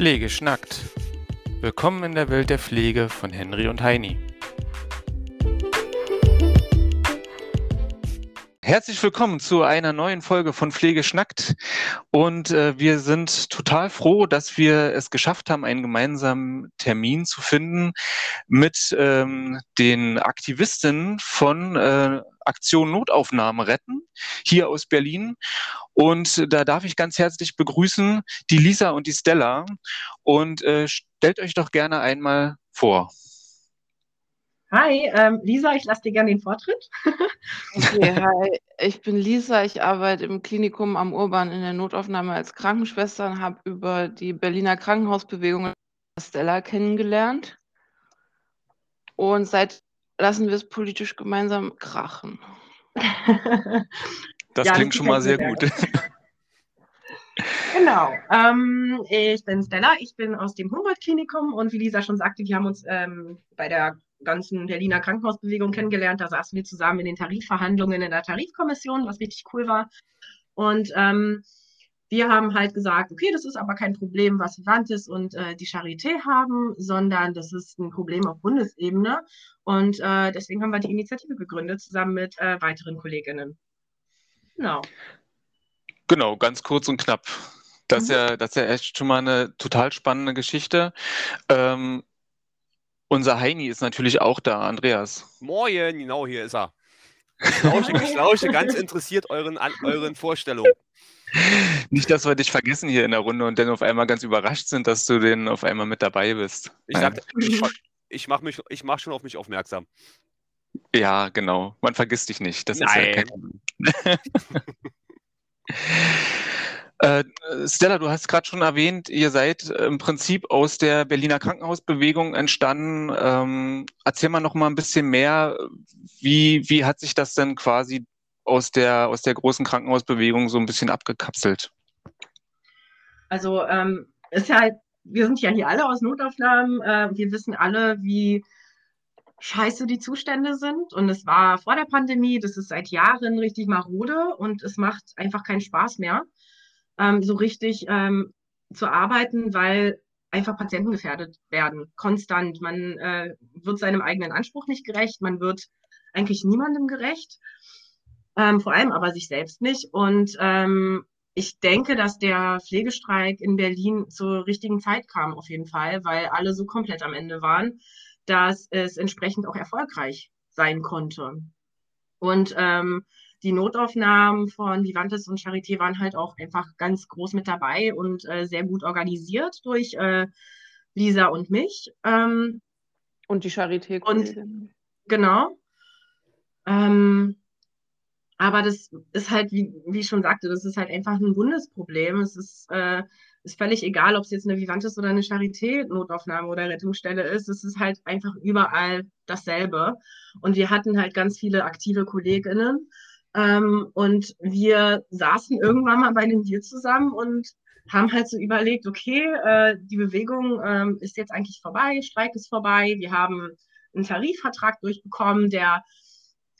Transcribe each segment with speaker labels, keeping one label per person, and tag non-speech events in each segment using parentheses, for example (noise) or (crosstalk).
Speaker 1: Pflege schnackt. Willkommen in der Welt der Pflege von Henry und Heini. Herzlich willkommen zu einer neuen Folge von Pflege schnackt. Und äh, wir sind total froh, dass wir es geschafft haben, einen gemeinsamen Termin zu finden mit ähm, den Aktivistinnen von äh, Aktion Notaufnahme retten, hier aus Berlin. Und da darf ich ganz herzlich begrüßen die Lisa und die Stella. Und äh, stellt euch doch gerne einmal vor.
Speaker 2: Hi, ähm, Lisa, ich lasse dir gerne den Vortritt. (laughs)
Speaker 3: okay, hi, ich bin Lisa, ich arbeite im Klinikum am Urban in der Notaufnahme als Krankenschwester und habe über die Berliner Krankenhausbewegung Stella kennengelernt. Und seit lassen wir es politisch gemeinsam krachen. (laughs)
Speaker 1: das ja, klingt schon mal sehr gut. (laughs)
Speaker 2: Genau. Ähm, ich bin Stella, ich bin aus dem Humboldt-Klinikum und wie Lisa schon sagte, wir haben uns ähm, bei der ganzen Berliner Krankenhausbewegung kennengelernt. Da saßen wir zusammen in den Tarifverhandlungen in der Tarifkommission, was richtig cool war. Und ähm, wir haben halt gesagt, okay, das ist aber kein Problem, was Vivantes und äh, die Charité haben, sondern das ist ein Problem auf Bundesebene. Und äh, deswegen haben wir die Initiative gegründet, zusammen mit äh, weiteren Kolleginnen.
Speaker 1: Genau. Genau, ganz kurz und knapp. Das ist, mhm. ja, das ist ja echt schon mal eine total spannende Geschichte. Ähm, unser Heini ist natürlich auch da, Andreas.
Speaker 4: Moin, genau, hier ist er. Ich (laughs) lausche, ich lausche ganz interessiert euren, an, euren Vorstellungen.
Speaker 1: Nicht, dass wir dich vergessen hier in der Runde und dann auf einmal ganz überrascht sind, dass du denn auf einmal mit dabei bist.
Speaker 4: Ich, sag, ich, ich mache mach schon auf mich aufmerksam.
Speaker 1: Ja, genau. Man vergisst dich nicht. Das Nein. ist ja kein. (laughs) Äh, Stella, du hast gerade schon erwähnt, ihr seid im Prinzip aus der Berliner Krankenhausbewegung entstanden. Ähm, erzähl mal noch mal ein bisschen mehr. Wie, wie hat sich das denn quasi aus der, aus der großen Krankenhausbewegung so ein bisschen abgekapselt?
Speaker 2: Also ähm, ist halt, wir sind ja hier alle aus Notaufnahmen. Äh, wir wissen alle, wie scheiße die Zustände sind. Und es war vor der Pandemie, das ist seit Jahren richtig marode und es macht einfach keinen Spaß mehr ähm, so richtig ähm, zu arbeiten, weil einfach Patienten gefährdet werden, konstant. Man äh, wird seinem eigenen Anspruch nicht gerecht, man wird eigentlich niemandem gerecht, ähm, vor allem aber sich selbst nicht. Und ähm, ich denke, dass der Pflegestreik in Berlin zur richtigen Zeit kam, auf jeden Fall, weil alle so komplett am Ende waren, dass es entsprechend auch erfolgreich sein konnte. Und ähm, die Notaufnahmen von Vivantes und Charité waren halt auch einfach ganz groß mit dabei und äh, sehr gut organisiert durch äh, Lisa und mich. Ähm,
Speaker 3: und die Charité.
Speaker 2: Und genau. Ähm, aber das ist halt, wie, wie ich schon sagte, das ist halt einfach ein Bundesproblem. Es ist, äh, ist völlig egal, ob es jetzt eine Vivantes oder eine Charité-Notaufnahme oder Rettungsstelle ist. Es ist halt einfach überall dasselbe. Und wir hatten halt ganz viele aktive KollegInnen ähm, und wir saßen irgendwann mal bei einem Bier zusammen und haben halt so überlegt, okay, äh, die Bewegung ähm, ist jetzt eigentlich vorbei, Streik ist vorbei, wir haben einen Tarifvertrag durchbekommen, der,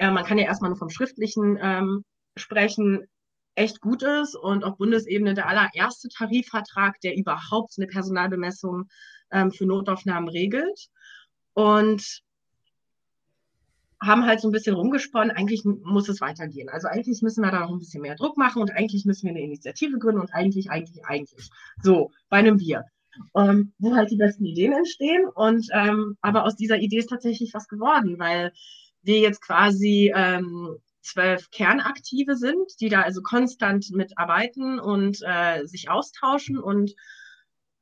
Speaker 2: äh, man kann ja erstmal nur vom Schriftlichen ähm, sprechen, echt gut ist und auf Bundesebene der allererste Tarifvertrag, der überhaupt eine Personalbemessung ähm, für Notaufnahmen regelt. Und haben halt so ein bisschen rumgesponnen, eigentlich muss es weitergehen. Also eigentlich müssen wir da noch ein bisschen mehr Druck machen und eigentlich müssen wir eine Initiative gründen und eigentlich, eigentlich, eigentlich. So, bei einem Bier. Ähm, wo halt die besten Ideen entstehen. Und ähm, aber aus dieser Idee ist tatsächlich was geworden, weil wir jetzt quasi ähm, zwölf Kernaktive sind, die da also konstant mitarbeiten und äh, sich austauschen. Und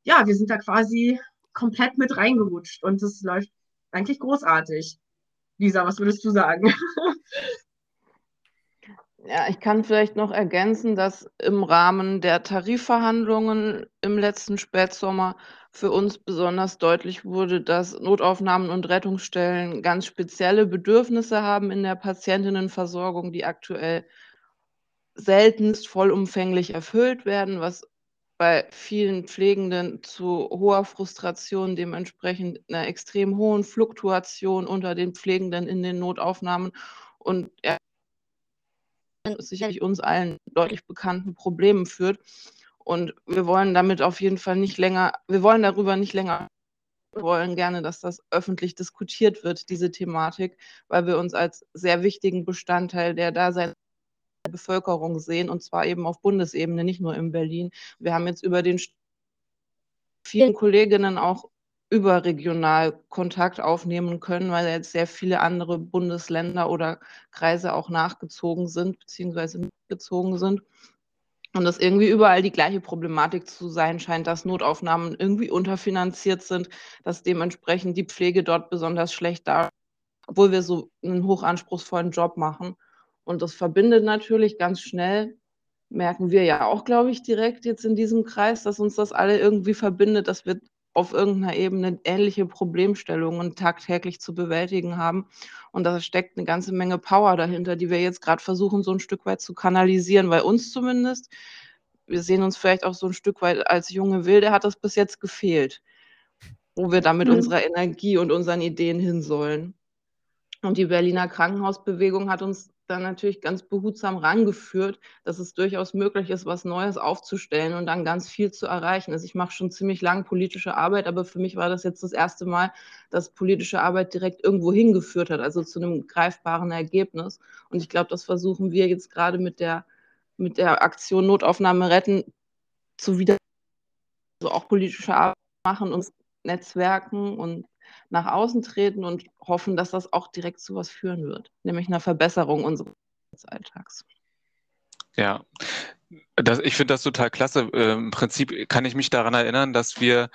Speaker 2: ja, wir sind da quasi komplett mit reingerutscht und das läuft eigentlich großartig. Lisa, was würdest du sagen? (laughs)
Speaker 3: Ja, ich kann vielleicht noch ergänzen, dass im Rahmen der Tarifverhandlungen im letzten Spätsommer für uns besonders deutlich wurde, dass Notaufnahmen und Rettungsstellen ganz spezielle Bedürfnisse haben in der Patientinnenversorgung, die aktuell seltenst vollumfänglich erfüllt werden, was bei vielen Pflegenden zu hoher Frustration, dementsprechend einer extrem hohen Fluktuation unter den Pflegenden in den Notaufnahmen und sicherlich uns allen deutlich bekannten Problemen führt. Und wir wollen damit auf jeden Fall nicht länger, wir wollen darüber nicht länger, wir wollen gerne, dass das öffentlich diskutiert wird, diese Thematik, weil wir uns als sehr wichtigen Bestandteil der Dasein der Bevölkerung sehen und zwar eben auf Bundesebene, nicht nur in Berlin. Wir haben jetzt über den vielen Kolleginnen auch überregional Kontakt aufnehmen können, weil jetzt sehr viele andere Bundesländer oder Kreise auch nachgezogen sind, beziehungsweise mitgezogen sind. Und das irgendwie überall die gleiche Problematik zu sein scheint, dass Notaufnahmen irgendwie unterfinanziert sind, dass dementsprechend die Pflege dort besonders schlecht da, obwohl wir so einen hochanspruchsvollen Job machen. Und das verbindet natürlich ganz schnell, merken wir ja auch, glaube ich, direkt jetzt in diesem Kreis, dass uns das alle irgendwie verbindet, dass wir auf irgendeiner Ebene ähnliche Problemstellungen tagtäglich zu bewältigen haben. Und da steckt eine ganze Menge Power dahinter, die wir jetzt gerade versuchen, so ein Stück weit zu kanalisieren, weil uns zumindest, wir sehen uns vielleicht auch so ein Stück weit als junge Wilde, hat das bis jetzt gefehlt, wo wir da mit mhm. unserer Energie und unseren Ideen hin sollen. Und die Berliner Krankenhausbewegung hat uns dann natürlich ganz behutsam rangeführt, dass es durchaus möglich ist, was Neues aufzustellen und dann ganz viel zu erreichen. Also ich mache schon ziemlich lang politische Arbeit, aber für mich war das jetzt das erste Mal, dass politische Arbeit direkt irgendwo hingeführt hat, also zu einem greifbaren Ergebnis. Und ich glaube, das versuchen wir jetzt gerade mit der, mit der Aktion Notaufnahme retten zu wieder, also auch politische Arbeit machen, uns Netzwerken und nach außen treten und hoffen, dass das auch direkt zu was führen wird, nämlich einer Verbesserung unseres Alltags.
Speaker 1: Ja, das, ich finde das total klasse. Äh, Im Prinzip kann ich mich daran erinnern, dass wir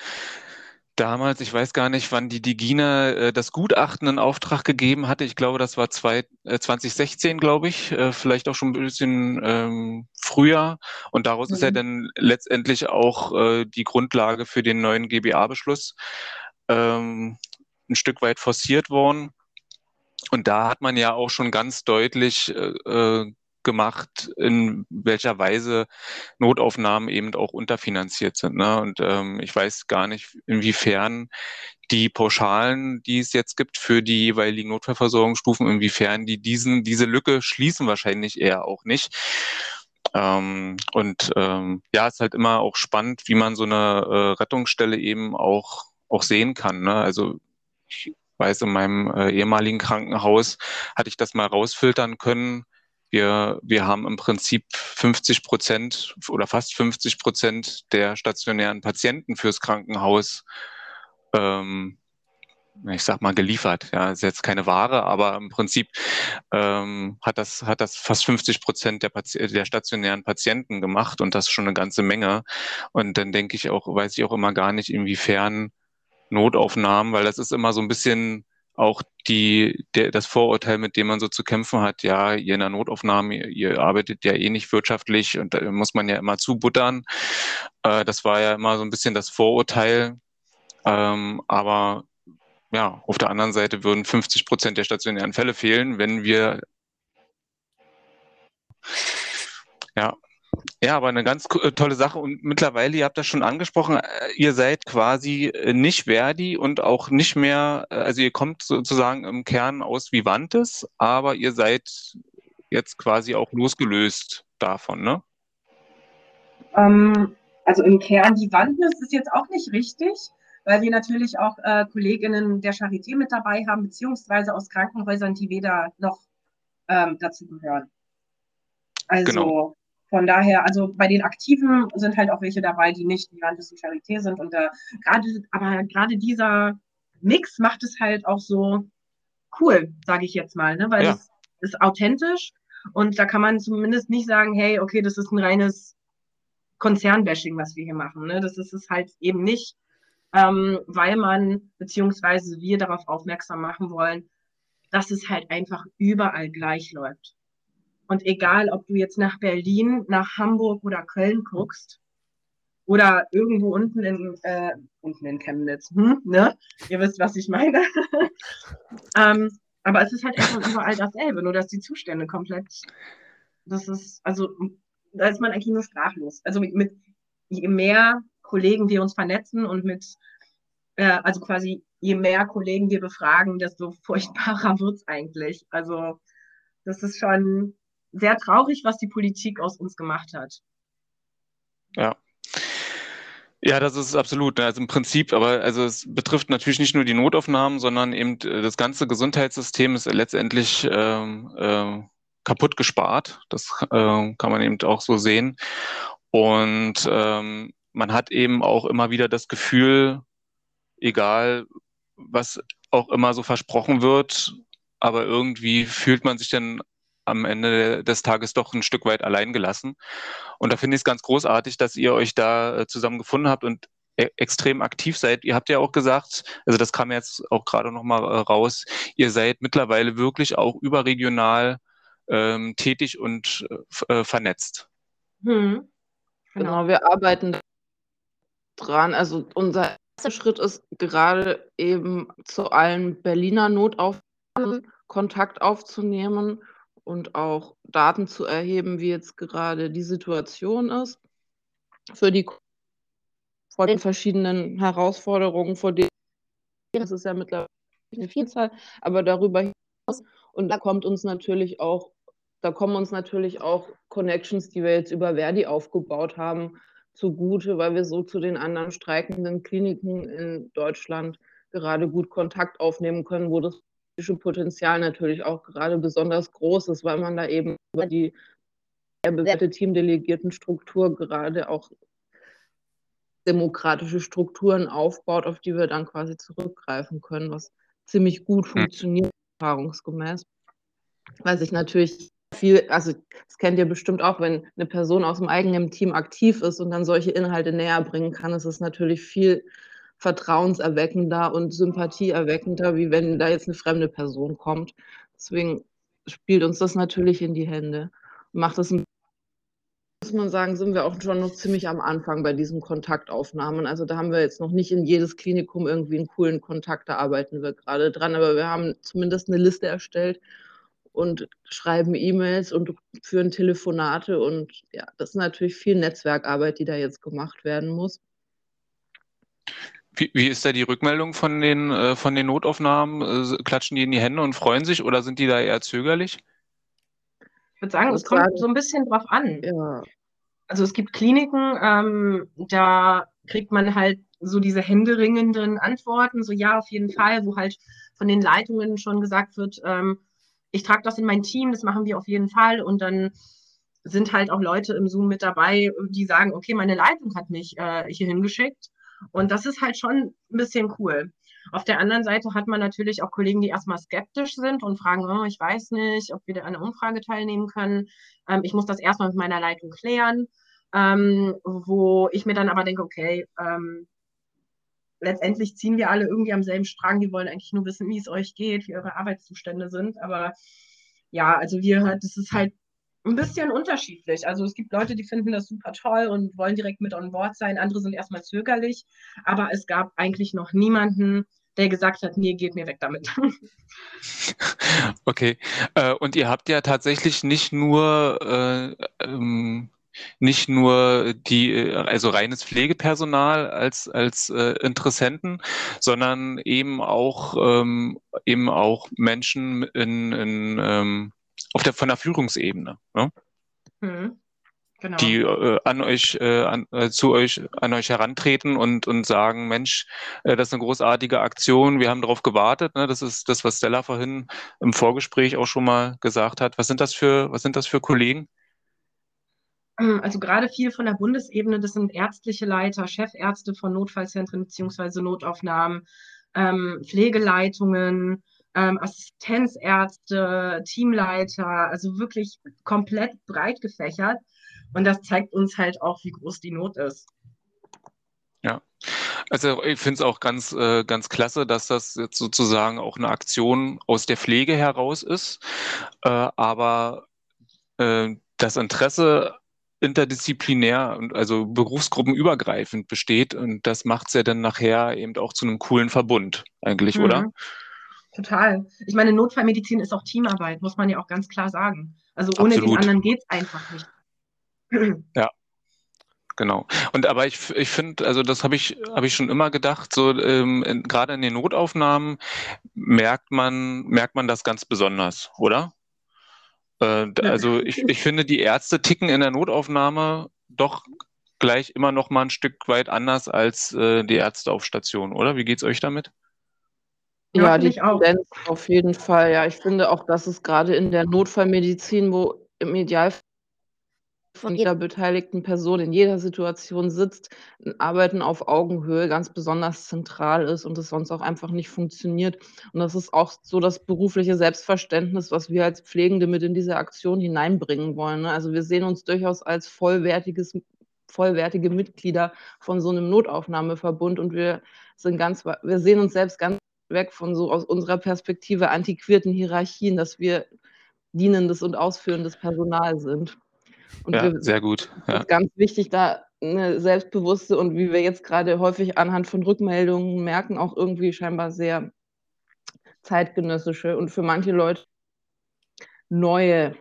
Speaker 1: damals, ich weiß gar nicht, wann die Digina äh, das Gutachten in Auftrag gegeben hatte. Ich glaube, das war zwei, äh, 2016, glaube ich, äh, vielleicht auch schon ein bisschen ähm, früher. Und daraus mhm. ist ja mhm. dann letztendlich auch äh, die Grundlage für den neuen GBA-Beschluss ähm, ein Stück weit forciert worden. Und da hat man ja auch schon ganz deutlich äh, äh, gemacht, in welcher Weise Notaufnahmen eben auch unterfinanziert sind. Ne? Und ähm, ich weiß gar nicht, inwiefern die Pauschalen, die es jetzt gibt für die jeweiligen Notfallversorgungsstufen, inwiefern die diesen, diese Lücke schließen wahrscheinlich eher auch nicht. Ähm, und ähm, ja, es ist halt immer auch spannend, wie man so eine äh, Rettungsstelle eben auch, auch sehen kann. Ne? Also ich weiß, in meinem äh, ehemaligen Krankenhaus hatte ich das mal rausfiltern können. Wir, wir haben im Prinzip 50 Prozent oder fast 50 Prozent der stationären Patienten fürs Krankenhaus, ähm, ich sag mal, geliefert. Ja, ist jetzt keine Ware, aber im Prinzip ähm, hat das, hat das fast 50 Prozent der, der stationären Patienten gemacht und das schon eine ganze Menge. Und dann denke ich auch, weiß ich auch immer gar nicht, inwiefern Notaufnahmen, weil das ist immer so ein bisschen auch die, der, das Vorurteil, mit dem man so zu kämpfen hat, ja, ihr in der Notaufnahme, ihr, ihr arbeitet ja eh nicht wirtschaftlich und da muss man ja immer zubuttern. Äh, das war ja immer so ein bisschen das Vorurteil. Ähm, aber ja, auf der anderen Seite würden 50 Prozent der stationären Fälle fehlen, wenn wir (laughs) ja, ja, aber eine ganz äh, tolle Sache und mittlerweile, ihr habt das schon angesprochen, äh, ihr seid quasi äh, nicht Verdi und auch nicht mehr, also ihr kommt sozusagen im Kern aus Vivantes, aber ihr seid jetzt quasi auch losgelöst davon, ne?
Speaker 2: Ähm, also im Kern Vivantes ist jetzt auch nicht richtig, weil wir natürlich auch äh, Kolleginnen der Charité mit dabei haben, beziehungsweise aus Krankenhäusern, die weder noch ähm, dazu gehören. Also genau. Von daher, also bei den Aktiven sind halt auch welche dabei, die nicht Vivantes und Charité sind. Und äh, gerade, aber gerade dieser Mix macht es halt auch so cool, sage ich jetzt mal, ne? weil ja. es ist authentisch und da kann man zumindest nicht sagen, hey, okay, das ist ein reines Konzernbashing, was wir hier machen. Ne? Das ist es halt eben nicht, ähm, weil man beziehungsweise wir darauf aufmerksam machen wollen, dass es halt einfach überall gleich läuft. Und egal, ob du jetzt nach Berlin, nach Hamburg oder Köln guckst oder irgendwo unten in, äh, unten in Chemnitz, hm, ne? Ihr wisst, was ich meine. (laughs) ähm, aber es ist halt einfach überall dasselbe, nur dass die Zustände komplett, das ist, also, da ist man eigentlich nur sprachlos. Also mit, mit je mehr Kollegen wir uns vernetzen und mit, äh, also quasi je mehr Kollegen wir befragen, desto furchtbarer (laughs) wird es eigentlich. Also das ist schon, sehr traurig, was die Politik aus uns gemacht hat.
Speaker 1: Ja. Ja, das ist absolut. Ne? Also im Prinzip, aber also es betrifft natürlich nicht nur die Notaufnahmen, sondern eben äh, das ganze Gesundheitssystem ist letztendlich ähm, äh, kaputt gespart. Das äh, kann man eben auch so sehen. Und ähm, man hat eben auch immer wieder das Gefühl, egal was auch immer so versprochen wird, aber irgendwie fühlt man sich dann am Ende des Tages doch ein Stück weit allein gelassen. Und da finde ich es ganz großartig, dass ihr euch da äh, zusammen gefunden habt und e extrem aktiv seid. Ihr habt ja auch gesagt, also das kam jetzt auch gerade noch mal äh, raus, ihr seid mittlerweile wirklich auch überregional ähm, tätig und äh, vernetzt.
Speaker 3: Hm. Genau. genau, wir arbeiten dran. Also unser erster Schritt ist gerade eben zu allen Berliner Notaufnahmen Kontakt aufzunehmen und auch Daten zu erheben, wie jetzt gerade die Situation ist, für die vor den verschiedenen Herausforderungen, vor denen das ist ja mittlerweile eine Vielzahl, aber darüber hinaus. Und da kommt uns natürlich auch, da kommen uns natürlich auch Connections, die wir jetzt über Verdi aufgebaut haben, zugute, weil wir so zu den anderen streikenden Kliniken in Deutschland gerade gut Kontakt aufnehmen können, wo das Potenzial natürlich auch gerade besonders groß ist, weil man da eben über die bewährte teamdelegierten Struktur gerade auch demokratische Strukturen aufbaut, auf die wir dann quasi zurückgreifen können, was ziemlich gut hm. funktioniert, erfahrungsgemäß. Weil sich natürlich viel, also das kennt ihr bestimmt auch, wenn eine Person aus dem eigenen Team aktiv ist und dann solche Inhalte näher bringen kann, ist es natürlich viel vertrauenserweckender und sympathieerweckender, wie wenn da jetzt eine fremde Person kommt. Deswegen spielt uns das natürlich in die Hände. Macht es ein muss man sagen, sind wir auch schon noch ziemlich am Anfang bei diesen Kontaktaufnahmen. Also da haben wir jetzt noch nicht in jedes Klinikum irgendwie einen coolen Kontakt, da arbeiten wir gerade dran, aber wir haben zumindest eine Liste erstellt und schreiben E-Mails und führen Telefonate und ja, das ist natürlich viel Netzwerkarbeit, die da jetzt gemacht werden muss.
Speaker 1: Wie, wie ist da die Rückmeldung von den, äh, von den Notaufnahmen? Äh, klatschen die in die Hände und freuen sich oder sind die da eher zögerlich?
Speaker 2: Ich würde sagen, es kommt so ein bisschen drauf an. Ja. Also es gibt Kliniken, ähm, da kriegt man halt so diese händeringenden Antworten, so ja, auf jeden Fall, wo halt von den Leitungen schon gesagt wird, ähm, ich trage das in mein Team, das machen wir auf jeden Fall. Und dann sind halt auch Leute im Zoom mit dabei, die sagen, okay, meine Leitung hat mich äh, hier hingeschickt. Und das ist halt schon ein bisschen cool. Auf der anderen Seite hat man natürlich auch Kollegen, die erstmal skeptisch sind und fragen, oh, ich weiß nicht, ob wir an einer Umfrage teilnehmen können. Ähm, ich muss das erstmal mit meiner Leitung klären. Ähm, wo ich mir dann aber denke, okay, ähm, letztendlich ziehen wir alle irgendwie am selben Strang. Die wollen eigentlich nur wissen, wie es euch geht, wie eure Arbeitszustände sind. Aber ja, also wir, das ist halt ein bisschen unterschiedlich. Also es gibt Leute, die finden das super toll und wollen direkt mit on board sein. Andere sind erstmal zögerlich. Aber es gab eigentlich noch niemanden, der gesagt hat, nee, geht mir weg damit. (laughs)
Speaker 1: Okay. Äh, und ihr habt ja tatsächlich nicht nur äh, ähm, nicht nur die, äh, also reines Pflegepersonal als, als äh, Interessenten, sondern eben auch, ähm, eben auch Menschen in, in ähm, auf der, von der Führungsebene, ne? Mhm. Genau. die äh, an euch, äh, an, äh, zu euch, an euch herantreten und, und sagen, Mensch, äh, das ist eine großartige Aktion, wir haben darauf gewartet. Ne? Das ist das, was Stella vorhin im Vorgespräch auch schon mal gesagt hat. Was sind das für, was sind das für Kollegen?
Speaker 2: Ähm, also gerade viel von der Bundesebene, das sind ärztliche Leiter, Chefärzte von Notfallzentren beziehungsweise Notaufnahmen, ähm, Pflegeleitungen, ähm, Assistenzärzte, Teamleiter, also wirklich komplett breit gefächert. Und das zeigt uns halt auch, wie groß die Not ist.
Speaker 1: Ja, also ich finde es auch ganz, äh, ganz klasse, dass das jetzt sozusagen auch eine Aktion aus der Pflege heraus ist. Äh, aber äh, das Interesse interdisziplinär und also berufsgruppenübergreifend besteht und das macht es ja dann nachher eben auch zu einem coolen Verbund eigentlich, mhm. oder?
Speaker 2: Total. Ich meine, Notfallmedizin ist auch Teamarbeit, muss man ja auch ganz klar sagen. Also ohne Absolut. den anderen geht es einfach nicht. (clears throat)
Speaker 1: Ja, Genau. Und aber ich, ich finde, also das habe ich, habe ich schon immer gedacht, so ähm, gerade in den Notaufnahmen merkt man, merkt man das ganz besonders, oder? Äh, also ich, ich finde, die Ärzte ticken in der Notaufnahme doch gleich immer noch mal ein Stück weit anders als äh, die Ärzte auf Station, oder? Wie geht's euch damit?
Speaker 3: Ja, ja die Tendenz auf jeden Fall. Ja, ich finde auch, dass es gerade in der Notfallmedizin, wo im Idealfall von jeder beteiligten Person in jeder Situation sitzt, Arbeiten auf Augenhöhe ganz besonders zentral ist und es sonst auch einfach nicht funktioniert. Und das ist auch so das berufliche Selbstverständnis, was wir als Pflegende mit in diese Aktion hineinbringen wollen. Ne? Also wir sehen uns durchaus als vollwertiges vollwertige Mitglieder von so einem Notaufnahmeverbund und wir sind ganz, wir sehen uns selbst ganz weg von so aus unserer Perspektive antiquierten Hierarchien, dass wir dienendes und ausführendes Personal sind.
Speaker 1: Und ja, wir, sehr gut.
Speaker 3: Ja. ist ganz wichtig, da eine selbstbewusste und wie wir jetzt gerade häufig anhand von Rückmeldungen merken, auch irgendwie scheinbar sehr zeitgenössische und für manche Leute neue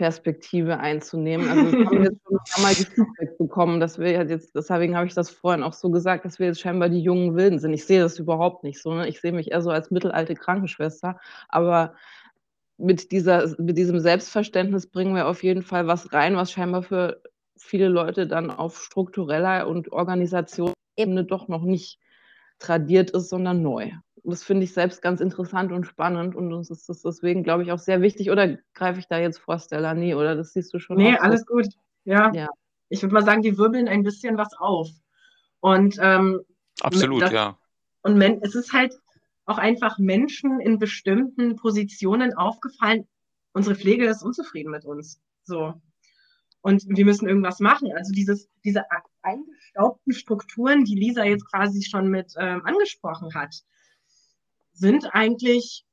Speaker 3: Perspektive einzunehmen. Also wir haben jetzt schon einmal die (laughs) Feedback bekommen, dass wir jetzt, deswegen habe ich das vorhin auch so gesagt, dass wir jetzt scheinbar die jungen Wilden sind. Ich sehe das überhaupt nicht so. Ne? Ich sehe mich eher so als mittelalte Krankenschwester, aber mit, dieser, mit diesem Selbstverständnis bringen wir auf jeden Fall was rein, was scheinbar für viele Leute dann auf struktureller und Organisationsebene doch noch nicht tradiert ist, sondern neu. Das finde ich selbst ganz interessant und spannend und uns ist das deswegen, glaube ich, auch sehr wichtig. Oder greife ich da jetzt vor, Stella? Nee, oder das siehst du schon?
Speaker 2: Nee, alles so. gut. Ja. ja. Ich würde mal sagen, die wirbeln ein bisschen was auf. Und ähm,
Speaker 1: absolut, das, ja.
Speaker 2: Und es ist halt, auch einfach Menschen in bestimmten Positionen aufgefallen, unsere Pflege ist unzufrieden mit uns. So. Und wir müssen irgendwas machen. Also dieses, diese eingestaubten Strukturen, die Lisa jetzt quasi schon mit ähm, angesprochen hat, sind eigentlich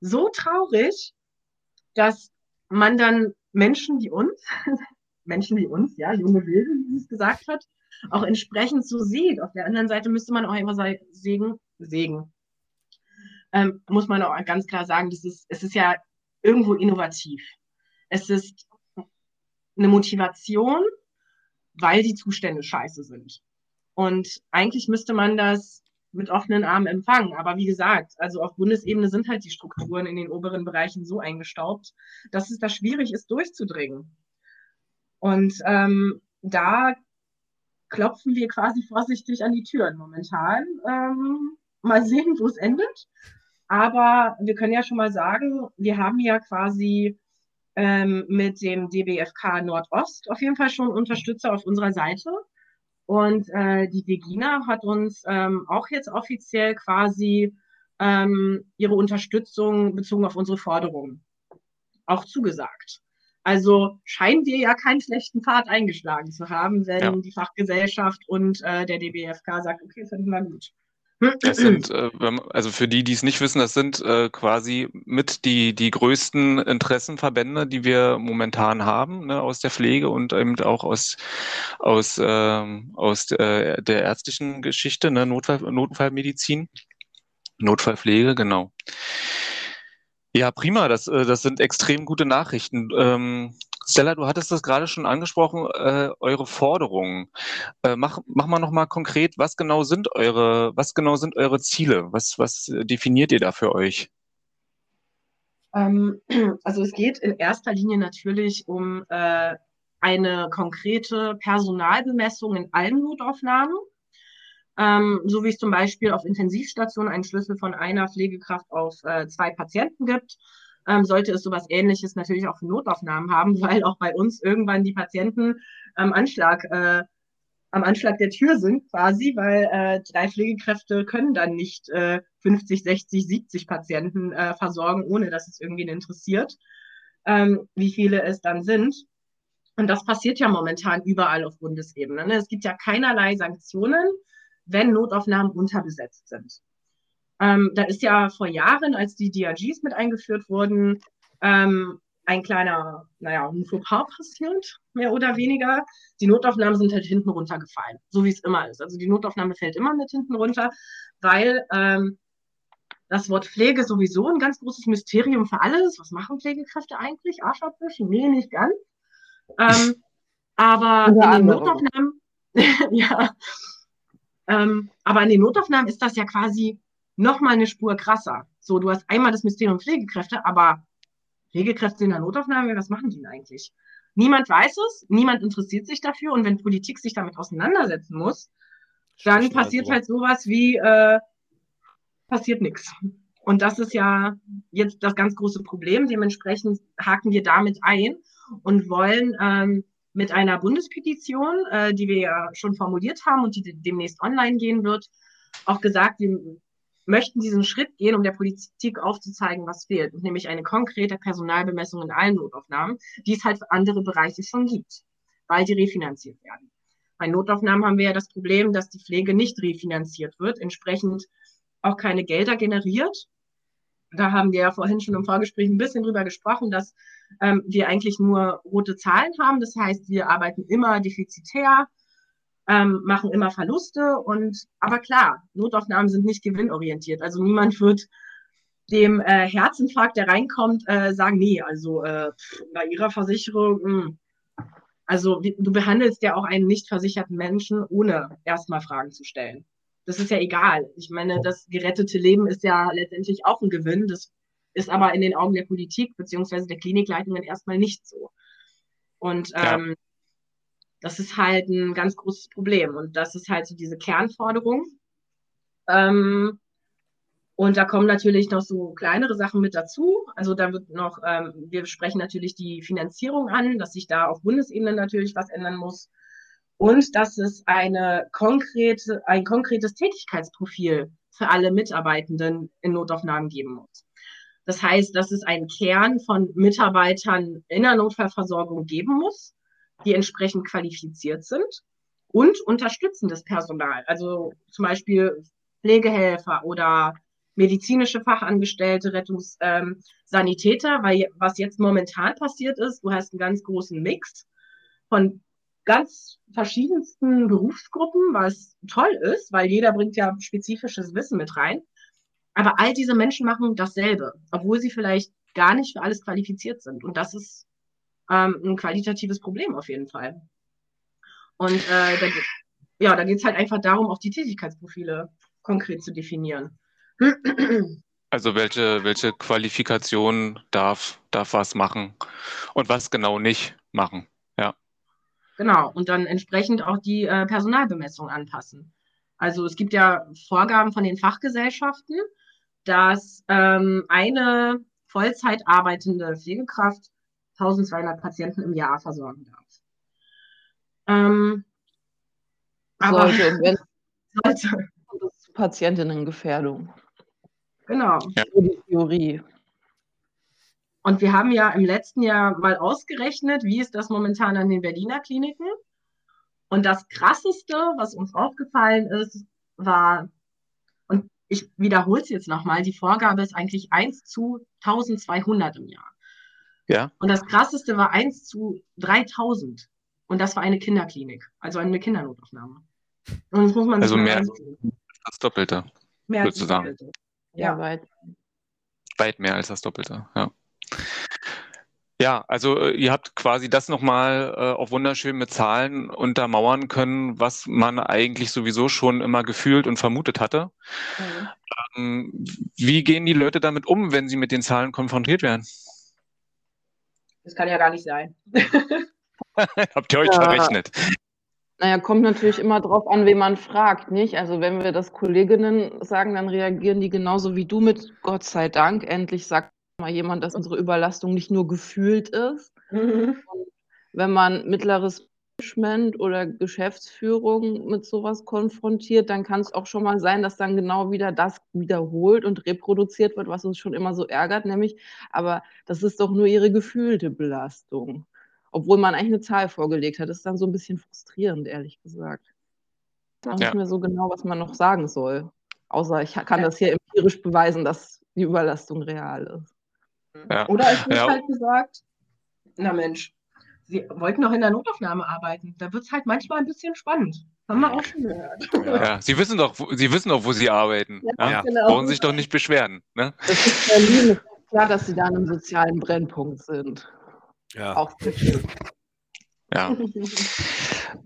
Speaker 2: so traurig, dass man dann Menschen wie uns, (laughs) Menschen wie uns, ja, junge Wilde, wie es gesagt hat, auch entsprechend so sieht. Auf der anderen Seite müsste man auch immer sagen, Segen, Segen, ähm, muss man auch ganz klar sagen, das ist, es ist ja irgendwo innovativ. Es ist eine Motivation, weil die Zustände scheiße sind. Und eigentlich müsste man das mit offenen Armen empfangen. Aber wie gesagt, also auf Bundesebene sind halt die Strukturen in den oberen Bereichen so eingestaubt, dass es da schwierig ist, durchzudringen. Und ähm, da klopfen wir quasi vorsichtig an die Türen momentan. Ähm, mal sehen, wo es endet. Aber wir können ja schon mal sagen, wir haben ja quasi ähm, mit dem DBFK Nordost auf jeden Fall schon Unterstützer auf unserer Seite. Und äh, die Degina hat uns ähm, auch jetzt offiziell quasi ähm, ihre Unterstützung bezogen auf unsere Forderungen auch zugesagt. Also scheinen wir ja keinen schlechten Pfad eingeschlagen zu haben, wenn ja. die Fachgesellschaft und äh, der DBFK sagt, okay, finden wir gut.
Speaker 1: Das (clears throat) sind, äh, also für die, die es nicht wissen, das sind äh, quasi mit die, die größten Interessenverbände, die wir momentan haben, ne, aus der Pflege und eben auch aus, aus, ähm, aus äh, der ärztlichen Geschichte, ne, Notfall, Notfallmedizin, Notfallpflege, genau. Ja, prima, das, das sind extrem gute Nachrichten. Ähm, Stella, du hattest das gerade schon angesprochen, äh, eure Forderungen. Äh, mach, mach mal nochmal konkret, was genau sind eure, was genau sind eure Ziele? Was, was definiert ihr da für euch?
Speaker 2: Ähm, (clears throat) also es geht in erster Linie natürlich um äh, eine konkrete Personalbemessung in allen Notaufnahmen. Ähm, so wie es zum Beispiel auf Intensivstationen einen Schlüssel von einer Pflegekraft auf äh, zwei Patienten gibt ähm, sollte es sowas Ähnliches natürlich auch für Notaufnahmen haben, (laughs) weil auch bei uns irgendwann die Patienten am Anschlag, äh, am Anschlag der Tür sind quasi, weil äh, drei Pflegekräfte können dann nicht äh, 50, 60, 70 Patienten äh, versorgen, ohne dass es irgendwen interessiert, ähm, wie viele es dann sind. Und das passiert ja momentan überall auf Bundesebene. Ne? Es gibt ja keinerlei Sanktionen, wenn Notaufnahmen unterbesetzt sind. Ähm, da ist ja vor Jahren, als die DRGs mit eingeführt wurden, ähm, ein kleiner, naja, ein Fauxpas passiert, mehr oder weniger. Die Notaufnahmen sind halt hinten runtergefallen, so wie es immer ist. Also die Notaufnahme fällt immer mit hinten runter, weil ähm, das Wort Pflege sowieso ein ganz großes Mysterium für alles. Was machen Pflegekräfte eigentlich? Arsch abwischen? Nee, nicht ganz. Ähm, (laughs) aber in den Notaufnahmen, (laughs) ja, ähm, aber in den Notaufnahmen ist das ja quasi nochmal eine Spur krasser. So, du hast einmal das Mysterium Pflegekräfte, aber Pflegekräfte in der Notaufnahme, was machen die denn eigentlich? Niemand weiß es, niemand interessiert sich dafür und wenn Politik sich damit auseinandersetzen muss, dann passiert so. halt sowas wie äh, passiert nichts. Und das ist ja jetzt das ganz große Problem. Dementsprechend haken wir damit ein und wollen ähm, mit einer Bundespetition, äh, die wir ja schon formuliert haben und die demnächst online gehen wird, auch gesagt, wir möchten diesen Schritt gehen, um der Politik aufzuzeigen, was fehlt, nämlich eine konkrete Personalbemessung in allen Notaufnahmen, die es halt für andere Bereiche schon gibt, weil die refinanziert werden. Bei Notaufnahmen haben wir ja das Problem, dass die Pflege nicht refinanziert wird, entsprechend auch keine Gelder generiert. Da haben wir ja vorhin schon im Vorgespräch ein bisschen drüber gesprochen, dass ähm, wir eigentlich nur rote Zahlen haben. Das heißt, wir arbeiten immer defizitär, ähm, machen immer Verluste und aber klar, Notaufnahmen sind nicht gewinnorientiert. Also niemand wird dem äh, Herzinfarkt, der reinkommt, äh, sagen, nee, also äh, bei ihrer Versicherung, mh. Hm. also du behandelst ja auch einen nicht versicherten Menschen, ohne erstmal Fragen zu stellen. Das ist ja egal. Ich meine, das gerettete Leben ist ja letztendlich auch ein Gewinn. Das ist aber in den Augen der Politik beziehungsweise der Klinikleitungen erstmal nicht so. Und ähm, das ist halt ein ganz großes Problem. Und das ist halt so diese Kernforderung. Ähm, und da kommen natürlich noch so kleinere Sachen mit dazu. Also da wird noch, ähm, wir sprechen natürlich die Finanzierung an, dass sich da auf Bundesebene natürlich was ändern muss. Und dass es eine konkrete, ein konkretes Tätigkeitsprofil für alle Mitarbeitenden in Notaufnahmen geben muss. Das heißt, dass es einen Kern von Mitarbeitern in der Notfallversorgung geben muss, die entsprechend qualifiziert sind und unterstützendes Personal, also zum Beispiel Pflegehelfer oder medizinische Fachangestellte, Rettungssanitäter, ähm, weil was jetzt momentan passiert ist, du hast einen ganz großen Mix von ganz verschiedensten Berufsgruppen, was toll ist, weil jeder bringt ja spezifisches Wissen mit rein. Aber all diese Menschen machen dasselbe, obwohl sie vielleicht gar nicht für alles qualifiziert sind. Und das ist ähm, ein qualitatives Problem auf jeden Fall. Und äh, da, ja, da geht es halt einfach darum, auch die Tätigkeitsprofile konkret zu definieren.
Speaker 1: Also welche, welche Qualifikation darf, darf was machen und was genau nicht machen, ja.
Speaker 2: Genau, und dann entsprechend auch die äh, Personalbemessung anpassen. Also es gibt ja Vorgaben von den Fachgesellschaften, dass ähm, eine Vollzeit arbeitende Pflegekraft 1200 Patienten im Jahr versorgen darf. Ähm,
Speaker 3: aber sollte, wenn (laughs) sollte. Patientinnengefährdung.
Speaker 2: Genau.
Speaker 3: Ja. Die Theorie.
Speaker 2: Und wir haben ja im letzten Jahr mal ausgerechnet, wie ist das momentan an den Berliner Kliniken. Und das Krasseste, was uns aufgefallen ist, war, und ich wiederhole es jetzt nochmal, die Vorgabe ist eigentlich 1 zu 1200 im Jahr.
Speaker 1: Ja.
Speaker 2: Und das krasseste war 1 zu 3000. Und das war eine Kinderklinik, also eine Kindernotaufnahme.
Speaker 1: Und das muss man also mehr als das Doppelte.
Speaker 2: Mehr als das
Speaker 1: Doppelte.
Speaker 3: Ja, ja, weit.
Speaker 1: Weit mehr als das Doppelte, ja. Ja, also äh, ihr habt quasi das nochmal äh, auch wunderschön mit Zahlen untermauern können, was man eigentlich sowieso schon immer gefühlt und vermutet hatte. Mhm. Ähm, wie gehen die Leute damit um, wenn sie mit den Zahlen konfrontiert werden?
Speaker 2: Das kann ja gar nicht sein. (laughs)
Speaker 1: Habt ihr euch ja. verrechnet?
Speaker 3: Naja, kommt natürlich immer drauf an, wen man fragt, nicht? Also wenn wir das Kolleginnen sagen, dann reagieren die genauso wie du mit Gott sei Dank. Endlich sagt mal jemand, dass unsere Überlastung nicht nur gefühlt ist. Mhm. Wenn man mittleres Management oder Geschäftsführung mit sowas konfrontiert, dann kann es auch schon mal sein, dass dann genau wieder das wiederholt und reproduziert wird, was uns schon immer so ärgert, nämlich, aber das ist doch nur ihre gefühlte Belastung. Obwohl man eigentlich eine Zahl vorgelegt hat. Das ist dann so ein bisschen frustrierend, ehrlich gesagt. Ich weiß ja. nicht mehr so genau, was man noch sagen soll. Außer ich kann das hier empirisch beweisen, dass die Überlastung real ist.
Speaker 2: Ja. Oder es wird ja. halt gesagt, na Mensch, Sie wollten noch in der Notaufnahme arbeiten. Da wird es halt manchmal ein bisschen spannend. Haben wir auch schon gehört.
Speaker 1: Ja, Sie wissen doch, wo, Sie wissen doch, wo Sie arbeiten. Ja, ja. Genau. Brauchen sich doch nicht beschweren. Ne?
Speaker 3: Das ist Berlin. Klar, dass Sie da an einem sozialen Brennpunkt sind.
Speaker 1: Ja. Auch. Ja.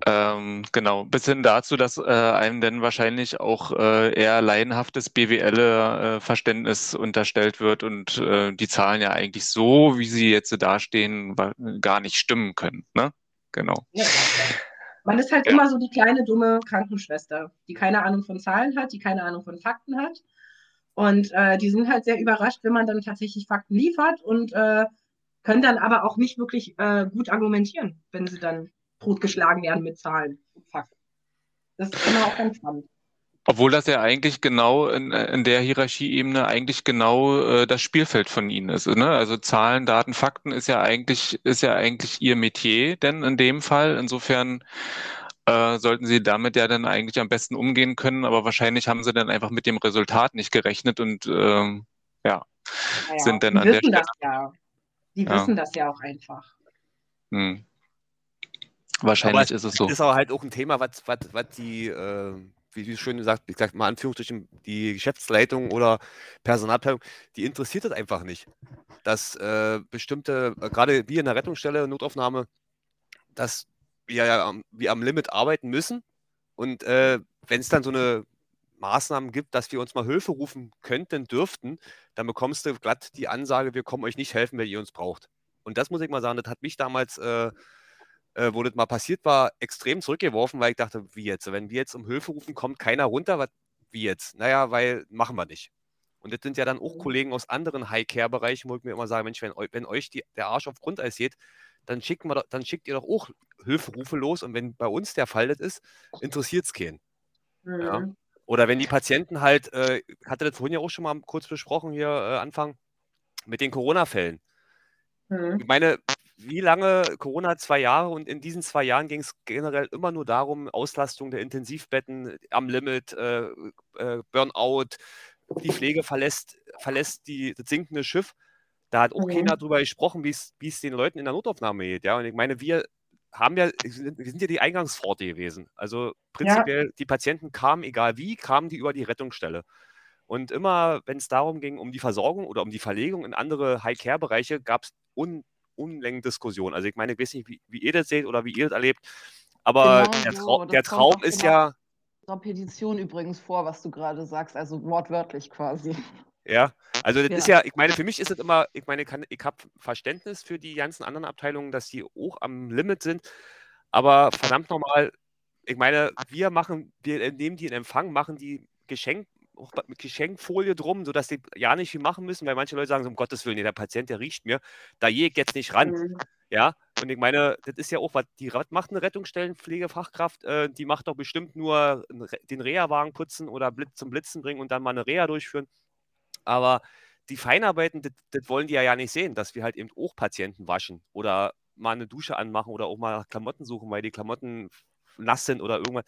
Speaker 1: ähm, genau. Bis hin dazu, dass äh, einem dann wahrscheinlich auch äh, eher laienhaftes BWL-Verständnis äh, unterstellt wird und äh, die Zahlen ja eigentlich so, wie sie jetzt dastehen, gar nicht stimmen können. Ne? Genau. Ja,
Speaker 2: man ist halt ja. immer so die kleine, dumme Krankenschwester, die keine Ahnung von Zahlen hat, die keine Ahnung von Fakten hat. Und äh, die sind halt sehr überrascht, wenn man dann tatsächlich Fakten liefert und können dann aber auch nicht wirklich äh, gut argumentieren, wenn sie dann totgeschlagen werden mit Zahlen und Fakten. Das ist immer auch ganz spannend.
Speaker 1: Obwohl das ja eigentlich genau in, in der Hierarchieebene eigentlich genau äh, das Spielfeld von Ihnen ist. Ne? Also Zahlen, Daten, Fakten ist ja eigentlich ist ja eigentlich Ihr Metier, denn in dem Fall insofern äh, sollten Sie damit ja dann eigentlich am besten umgehen können. Aber wahrscheinlich haben Sie dann einfach mit dem Resultat nicht gerechnet und ähm, ja, naja, sind dann an der Stelle.
Speaker 2: Ja. Die ja. wissen das ja auch einfach. Hm.
Speaker 1: Wahrscheinlich aber ist es so.
Speaker 4: Das ist aber halt auch ein Thema, was, was, was die, äh, wie du schön gesagt, ich sag mal Anführungsstrichen, die Geschäftsleitung oder Personalabteilung, die interessiert das einfach nicht. Dass äh, bestimmte, äh, gerade wir in der Rettungsstelle, Notaufnahme, dass wir ja am, wir am Limit arbeiten müssen. Und äh, wenn es dann so eine Maßnahmen gibt, dass wir uns mal Hilfe rufen könnten, dürften, dann bekommst du glatt die Ansage, wir kommen euch nicht helfen, wenn ihr uns braucht. Und das muss ich mal sagen, das hat mich damals, äh, äh, wo das mal passiert war, extrem zurückgeworfen, weil ich dachte, wie jetzt? Wenn wir jetzt um Hilfe rufen, kommt keiner runter, was, wie jetzt? Naja, weil machen wir nicht. Und das sind ja dann auch mhm. Kollegen aus anderen High-Care-Bereichen, wo ich mir immer sage, Mensch, wenn, wenn euch die, der Arsch auf Grundeis geht, dann, schicken wir, dann schickt ihr doch auch Hilferufe los. Und wenn bei uns der Fall das ist, interessiert es keinen. Mhm. Ja? Oder wenn die Patienten halt, äh, hatte das vorhin ja auch schon mal kurz besprochen hier äh, Anfang mit den Corona-Fällen. Mhm. Ich meine, wie lange Corona zwei Jahre und in diesen zwei Jahren ging es generell immer nur darum, Auslastung der Intensivbetten am Limit, äh, äh, Burnout, die Pflege verlässt, verlässt die, das sinkende Schiff. Da hat auch mhm. keiner darüber gesprochen, wie es den Leuten in der Notaufnahme geht. Ja? Und ich meine, wir haben ja, wir sind ja die Eingangspforte gewesen. Also prinzipiell, ja. die Patienten kamen, egal wie, kamen die über die Rettungsstelle. Und immer, wenn es darum ging, um die Versorgung oder um die Verlegung in andere High-Care-Bereiche, gab es un Unmengen Diskussionen. Also ich meine, ich weiß nicht, wie, wie, ihr das seht oder wie ihr das erlebt, aber genau, der, Trau der Traum ist ja...
Speaker 3: Petition übrigens vor, was du gerade sagst, also wortwörtlich quasi.
Speaker 4: Ja, also das ja. ist ja, ich meine, für mich ist es immer, ich meine, kann, ich habe Verständnis für die ganzen anderen Abteilungen, dass die auch am Limit sind, aber verdammt nochmal, ich meine, wir machen, wir nehmen die in Empfang, machen die Geschenk, mit Geschenkfolie drum, sodass die ja nicht viel machen müssen, weil manche Leute sagen, um Gottes Willen, der Patient, der riecht mir, da gehe ich jetzt nicht ran. Mhm. Ja, und ich meine, das ist ja auch, was die macht eine Rettungsstellenpflegefachkraft, äh, die macht doch bestimmt nur den Reha-Wagen putzen oder Blitz zum Blitzen bringen und dann mal eine Reha durchführen. Aber die Feinarbeiten, das, wollen die ja, ja nicht sehen, dass wir halt eben auch Patienten waschen oder mal eine Dusche anmachen oder auch mal nach Klamotten suchen, weil die Klamotten nass sind oder irgendwas.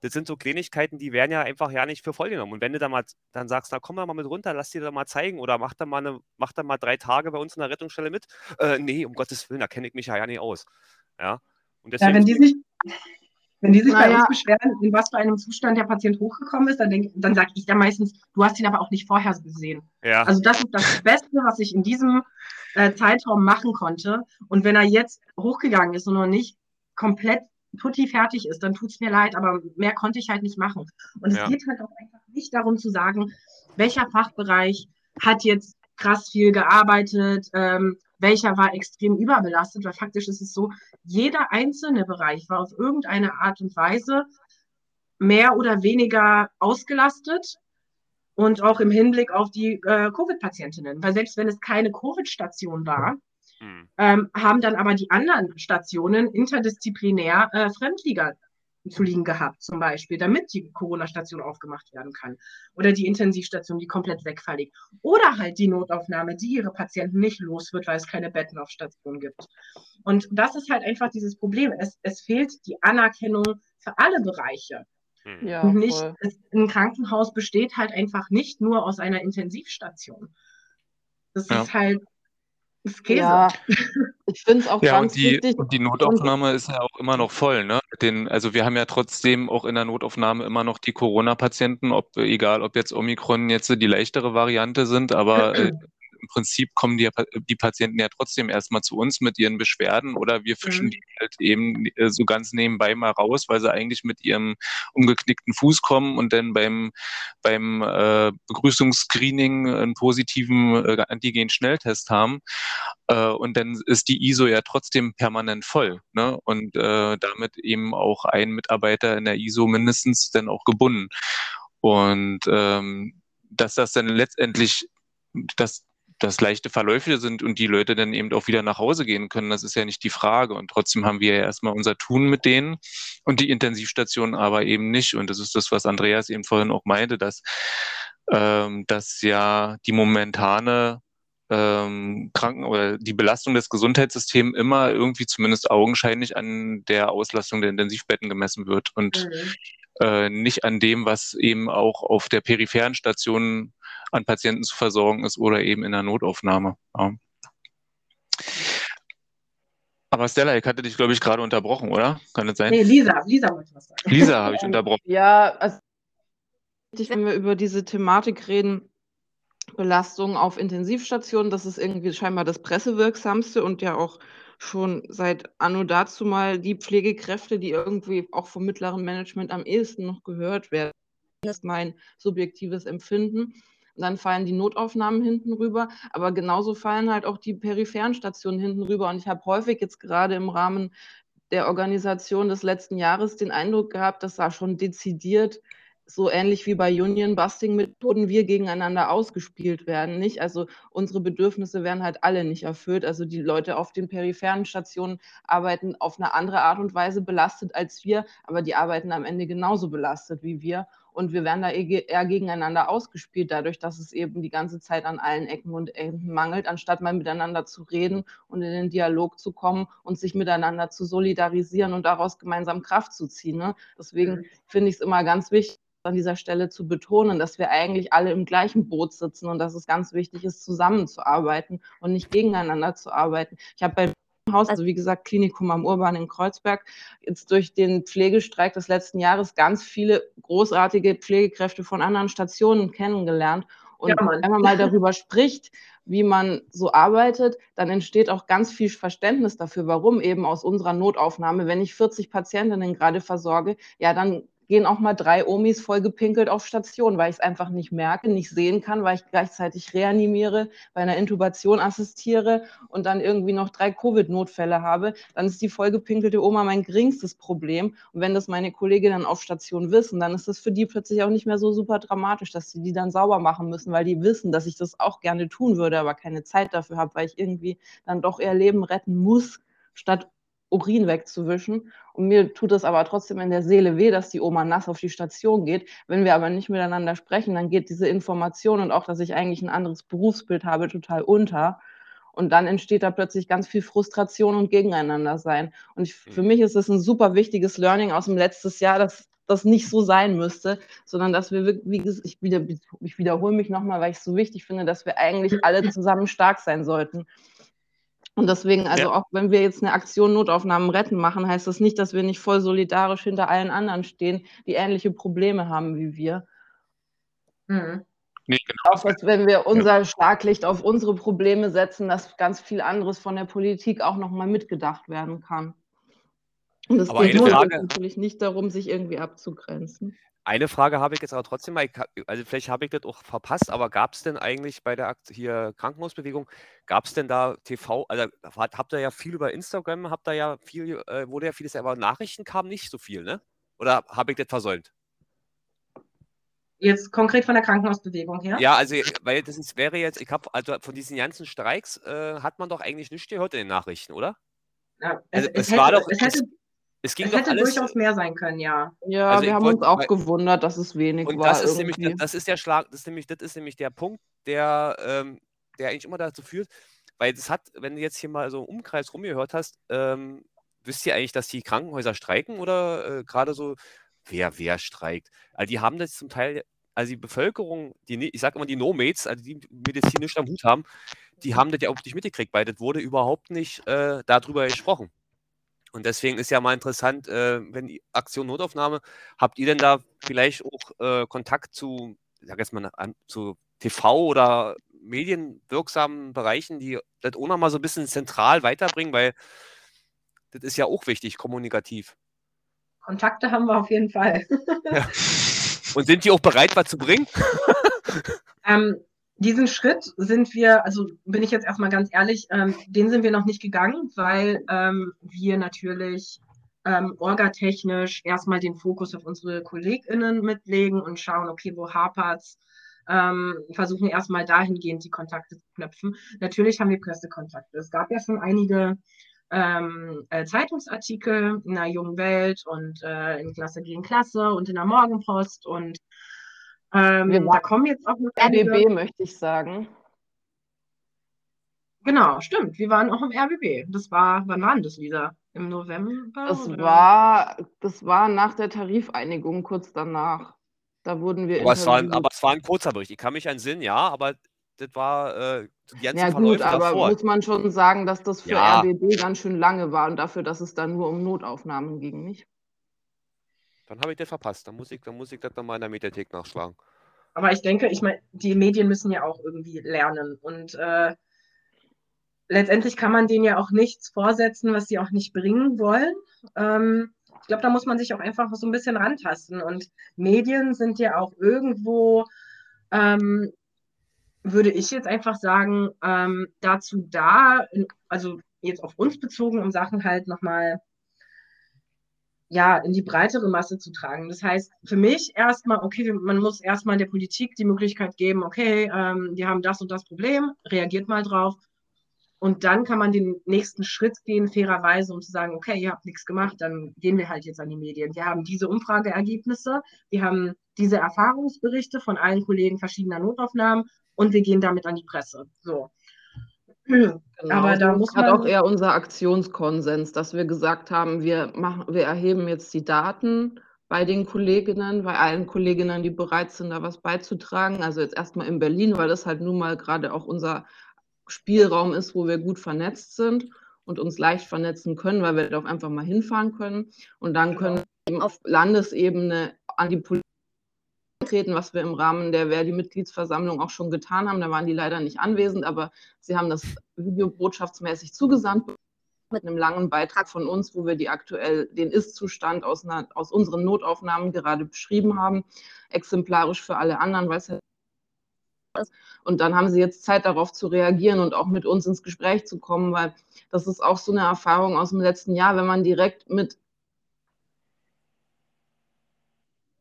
Speaker 4: Das sind so Kleinigkeiten, die werden ja einfach ja nicht für voll genommen. Und wenn du dann mal dann sagst, na komm da mal mit runter, lass dir da mal zeigen oder mach da mal, eine, mach da mal drei Tage bei uns in der Rettungsstelle mit. Äh, nee, um Gottes Willen, da kenne ich mich ja, ja nicht aus. Ja,
Speaker 2: und deswegen, ja wenn die sich, wenn die sich naja. bei uns beschweren, in was für einem Zustand der Patient hochgekommen ist, dann, dann sage ich da meistens, du hast ihn aber auch nicht vorher gesehen. Ja. Also das ist das Beste, was ich in diesem äh, Zeitraum machen konnte. Und wenn er jetzt hochgegangen ist und noch nicht komplett tutti fertig ist, dann tut es mir leid, aber mehr konnte ich halt nicht machen. Und es ja. geht halt auch einfach nicht darum zu sagen, welcher Fachbereich hat jetzt krass viel gearbeitet, ähm, welcher war extrem überbelastet, weil faktisch ist es so, jeder einzelne Bereich war auf irgendeine Art und Weise mehr oder weniger ausgelastet und auch im Hinblick auf die äh, Covid-Patientinnen. Weil selbst wenn es keine Covid-Station war, mhm. ähm, haben dann aber die anderen Stationen interdisziplinär äh, Fremdlieger zu liegen gehabt, zum Beispiel, damit die Corona-Station aufgemacht werden kann. Oder die Intensivstation, die komplett wegfällig. Oder halt die Notaufnahme, die ihre Patienten nicht los wird, weil es keine Betten auf Station gibt. Und das ist halt einfach dieses Problem. Es, es fehlt die Anerkennung für alle Bereiche. Hm. Ja, nicht, es, ein Krankenhaus besteht halt einfach nicht nur aus einer Intensivstation. Das ja. ist halt ist Käse. Ja,
Speaker 3: ich finde es auch
Speaker 1: ja, ganz und die, wichtig. Und die Notaufnahme ist ja auch immer noch voll. Ne? Den, also wir haben ja trotzdem auch in der Notaufnahme immer noch die Corona-Patienten, ob, egal ob jetzt Omikron jetzt die leichtere Variante sind, aber äh, (clears throat) im Prinzip kommen die, die Patienten ja trotzdem erstmal zu uns mit ihren Beschwerden oder wir fischen mhm. die halt eben äh, so ganz nebenbei mal raus, weil sie eigentlich mit ihrem umgeknickten Fuß kommen und dann beim, beim äh, Begrüßungsscreening einen positiven äh, Antigen-Schnelltest haben. Äh, und dann ist die ISO ja trotzdem permanent voll. Ne? Und äh, damit eben auch ein Mitarbeiter in der ISO mindestens dann auch gebunden. Und ähm, dass das dann letztendlich dass das leichte Verläufe sind und die Leute dann eben auch wieder nach Hause gehen können, das ist ja nicht die Frage. Und trotzdem haben wir ja erstmal unser Tun mit denen und die Intensivstationen aber eben nicht. Und das ist das, was Andreas eben vorhin auch meinte, dass, ähm, dass ja die momentane ähm, Kranken oder die Belastung des Gesundheitssystems immer irgendwie zumindest augenscheinlich an der Auslastung der Intensivbetten gemessen wird. Und mhm äh, nicht an dem, was eben auch auf der peripheren Station an Patienten zu versorgen ist oder eben in der Notaufnahme. Ja. Aber Stella, ich hatte dich, glaube ich, gerade unterbrochen, oder? Kann das sein?
Speaker 2: Nee, Lisa, Lisa wollte was sagen.
Speaker 1: Lisa habe ich unterbrochen.
Speaker 3: Ja, also wenn wir über diese Thematik reden, Belastung auf Intensivstationen, das ist irgendwie scheinbar das pressewirksamste und ja auch schon seit anno dazu mal die Pflegekräfte, die irgendwie auch vom mittleren Management am ehesten noch gehört werden. Das ist mein subjektives Empfinden. Und dann fallen die Notaufnahmen hinten rüber, aber genauso fallen halt auch die peripheren Stationen hinten rüber. Und ich habe häufig jetzt gerade im Rahmen der Organisation des letzten Jahres den Eindruck gehabt, dass da schon dezidiert so ähnlich wie bei Union-Busting-Methoden wir gegeneinander ausgespielt werden, nicht? Also unsere Bedürfnisse werden halt alle nicht erfüllt. Also die Leute auf den peripheren Stationen arbeiten auf eine andere Art und Weise belastet als wir, aber die arbeiten am Ende genauso belastet wie wir. Und wir werden da eher gegeneinander ausgespielt, dadurch, dass es eben die ganze Zeit an allen Ecken und Enden mangelt, anstatt mal miteinander zu reden und in den Dialog zu kommen und sich miteinander zu solidarisieren und daraus gemeinsam Kraft zu ziehen. Ne? Deswegen finde ich es immer ganz wichtig, an dieser Stelle zu betonen, dass wir eigentlich alle im gleichen Boot sitzen und dass es ganz wichtig ist, zusammenzuarbeiten und nicht gegeneinander zu arbeiten. Ich habe bei Haus, also wie gesagt, Klinikum am Urban in Kreuzberg, jetzt durch den Pflegestreik des letzten Jahres ganz viele großartige Pflegekräfte von anderen Stationen kennengelernt. Und ja, wenn man mal darüber spricht, wie man so arbeitet, dann entsteht auch ganz viel Verständnis dafür, warum eben aus unserer Notaufnahme, wenn ich 40 Patientinnen gerade versorge, ja, dann gehen auch mal drei Omis voll gepinkelt auf Station, weil ich es einfach nicht merke, nicht sehen kann, weil ich gleichzeitig reanimiere, bei einer Intubation assistiere und dann irgendwie noch drei Covid-Notfälle habe, dann ist die vollgepinkelte Oma mein geringstes Problem. Und wenn das meine Kolleginnen auf Station wissen, dann ist das für die plötzlich auch nicht mehr so super dramatisch, dass sie die dann sauber machen müssen, weil die wissen, dass ich das auch gerne tun würde, aber keine Zeit dafür habe, weil ich irgendwie dann doch eher Leben retten muss, statt Urin wegzuwischen. Und mir tut es aber trotzdem in der Seele weh, dass die Oma nass auf die Station geht. Wenn wir aber nicht miteinander sprechen, dann geht diese Information und auch, dass ich eigentlich ein anderes Berufsbild habe, total unter. Und dann entsteht da plötzlich ganz viel Frustration und Gegeneinander sein. Und ich, für mhm. mich ist es ein super wichtiges Learning aus dem letzten Jahr, dass das nicht so sein müsste, sondern dass wir, wie gesagt, ich, wieder, ich wiederhole mich nochmal, weil ich es so wichtig finde, dass wir eigentlich (laughs) alle zusammen stark sein sollten. Und deswegen, also ja. auch wenn wir jetzt eine Aktion Notaufnahmen retten machen, heißt das nicht, dass wir nicht voll solidarisch hinter allen anderen stehen, die ähnliche Probleme haben wie wir. Mhm. Nee, genau. Auch dass, wenn wir unser Schlaglicht auf unsere Probleme setzen, dass ganz viel anderes von der Politik auch nochmal mitgedacht werden kann. Und es geht natürlich nicht darum, sich irgendwie abzugrenzen.
Speaker 4: Eine Frage habe ich jetzt aber trotzdem mal, also vielleicht habe ich das auch verpasst, aber gab es denn eigentlich bei der hier Krankenhausbewegung, gab es denn da TV, also habt ihr ja viel über Instagram, habt ihr ja viel, äh, wurde ja vieles, aber Nachrichten kamen nicht so viel, ne? Oder habe ich das versäumt?
Speaker 2: Jetzt konkret von der Krankenhausbewegung her?
Speaker 4: Ja, also weil das ist, wäre jetzt, ich habe, also von diesen ganzen Streiks äh, hat man doch eigentlich nichts gehört in den Nachrichten, oder?
Speaker 2: Ja, es, also, es, es hätte, war doch. Es hätte, es, ging es hätte alles, durchaus mehr sein können, ja.
Speaker 3: Ja, also wir haben wollt, uns auch weil, gewundert, dass es wenig und war.
Speaker 4: Das ist, nämlich, das ist der Schlag, das ist nämlich, das ist nämlich der Punkt, der, ähm, der eigentlich immer dazu führt, weil das hat, wenn du jetzt hier mal so im Umkreis rumgehört hast, ähm, wisst ihr eigentlich, dass die Krankenhäuser streiken oder äh, gerade so, wer, wer streikt? Also die haben das zum Teil, also die Bevölkerung, die, ich sage immer die No-Mates, also die medizinisch am Hut haben, die haben das ja auch nicht mitgekriegt, weil das wurde überhaupt nicht äh, darüber gesprochen. Und deswegen ist ja mal interessant, äh, wenn die Aktion Notaufnahme, habt ihr denn da vielleicht auch äh, Kontakt zu, sag jetzt mal, an, zu TV oder medienwirksamen Bereichen, die das auch noch mal so ein bisschen zentral weiterbringen, weil das ist ja auch wichtig, kommunikativ.
Speaker 2: Kontakte haben wir auf jeden Fall.
Speaker 4: Ja. (laughs) Und sind die auch bereit, was zu bringen?
Speaker 2: ähm, diesen Schritt sind wir, also bin ich jetzt erstmal ganz ehrlich, ähm, den sind wir noch nicht gegangen, weil ähm, wir natürlich ähm, orgatechnisch erstmal den Fokus auf unsere KollegInnen mitlegen und schauen, okay, wo hapert's, ähm, versuchen erstmal dahingehend die Kontakte zu knüpfen. Natürlich haben wir Pressekontakte. Es gab ja schon einige ähm, äh, Zeitungsartikel in der jungen Welt und äh, in Klasse gegen Klasse und in der Morgenpost und ähm, da kommen jetzt auch noch
Speaker 3: RBB, einige... möchte ich sagen.
Speaker 2: Genau, stimmt. Wir waren auch im RBB. Das war, wann war denn das, Lisa? Im November?
Speaker 3: Das war, das war nach der Tarifeinigung, kurz danach. Da wurden wir.
Speaker 4: Aber es, war, aber es war ein kurzer Bericht. Ich kann mich an Sinn, ja, aber das war äh,
Speaker 3: die ganzen Ja, gut, aber davor. muss man schon sagen, dass das für ja. RBB ganz schön lange war und dafür, dass es dann nur um Notaufnahmen ging, nicht?
Speaker 4: Dann habe ich das verpasst. Dann muss ich, dann muss ich das nochmal in der Mediathek nachschlagen.
Speaker 2: Aber ich denke, ich meine, die Medien müssen ja auch irgendwie lernen. Und äh, letztendlich kann man denen ja auch nichts vorsetzen, was sie auch nicht bringen wollen. Ähm, ich glaube, da muss man sich auch einfach so ein bisschen rantasten. Und Medien sind ja auch irgendwo, ähm, würde ich jetzt einfach sagen, ähm, dazu da, also jetzt auf uns bezogen, um Sachen halt nochmal ja, in die breitere Masse zu tragen. Das heißt, für mich erstmal, okay, man muss erstmal der Politik die Möglichkeit geben, okay, ähm, wir haben das und das Problem, reagiert mal drauf. Und dann kann man den nächsten Schritt gehen, fairerweise, um zu sagen, okay, ihr habt nichts gemacht, dann gehen wir halt jetzt an die Medien. Wir haben diese Umfrageergebnisse, wir haben diese Erfahrungsberichte von allen Kollegen verschiedener Notaufnahmen und wir gehen damit an die Presse. So. (clears throat)
Speaker 3: Genau, Aber da muss man. hat auch eher unser Aktionskonsens, dass wir gesagt haben, wir, machen, wir erheben jetzt die Daten bei den Kolleginnen, bei allen Kolleginnen, die bereit sind, da was beizutragen. Also jetzt erstmal in Berlin, weil das halt nun mal gerade auch unser Spielraum ist, wo wir gut vernetzt sind und uns leicht vernetzen können, weil wir da auch einfach mal hinfahren können. Und dann können wir auf Landesebene an die Politik treten, was wir im Rahmen der Verdi-Mitgliedsversammlung auch schon getan haben. Da waren die leider nicht anwesend, aber sie haben das videobotschaftsmäßig zugesandt mit einem langen Beitrag von uns, wo wir die aktuell den Ist-Zustand aus, aus unseren Notaufnahmen gerade beschrieben haben, exemplarisch für alle anderen, weil es. Und dann haben sie jetzt Zeit darauf zu reagieren und auch mit uns ins Gespräch zu kommen, weil das ist auch so eine Erfahrung aus dem letzten Jahr, wenn man direkt mit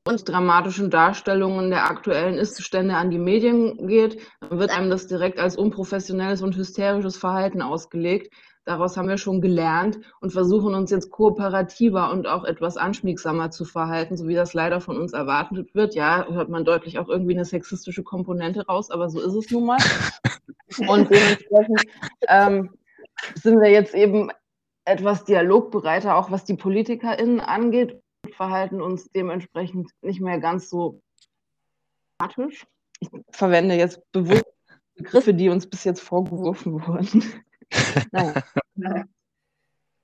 Speaker 3: und dramatischen Darstellungen der aktuellen Ist-Zustände an die Medien geht, dann wird einem das direkt als unprofessionelles und hysterisches Verhalten ausgelegt. Daraus haben wir schon gelernt und versuchen uns jetzt kooperativer und auch etwas anschmiegsamer zu verhalten, so wie das leider von uns erwartet wird. Ja, hört man deutlich auch irgendwie eine sexistische Komponente raus, aber so ist es nun mal. Und dementsprechend ähm, sind wir jetzt eben etwas dialogbereiter, auch was die PolitikerInnen angeht verhalten uns dementsprechend nicht mehr ganz so dramatisch. Ich verwende jetzt bewusst Begriffe, die uns bis jetzt vorgeworfen wurden. (laughs) naja.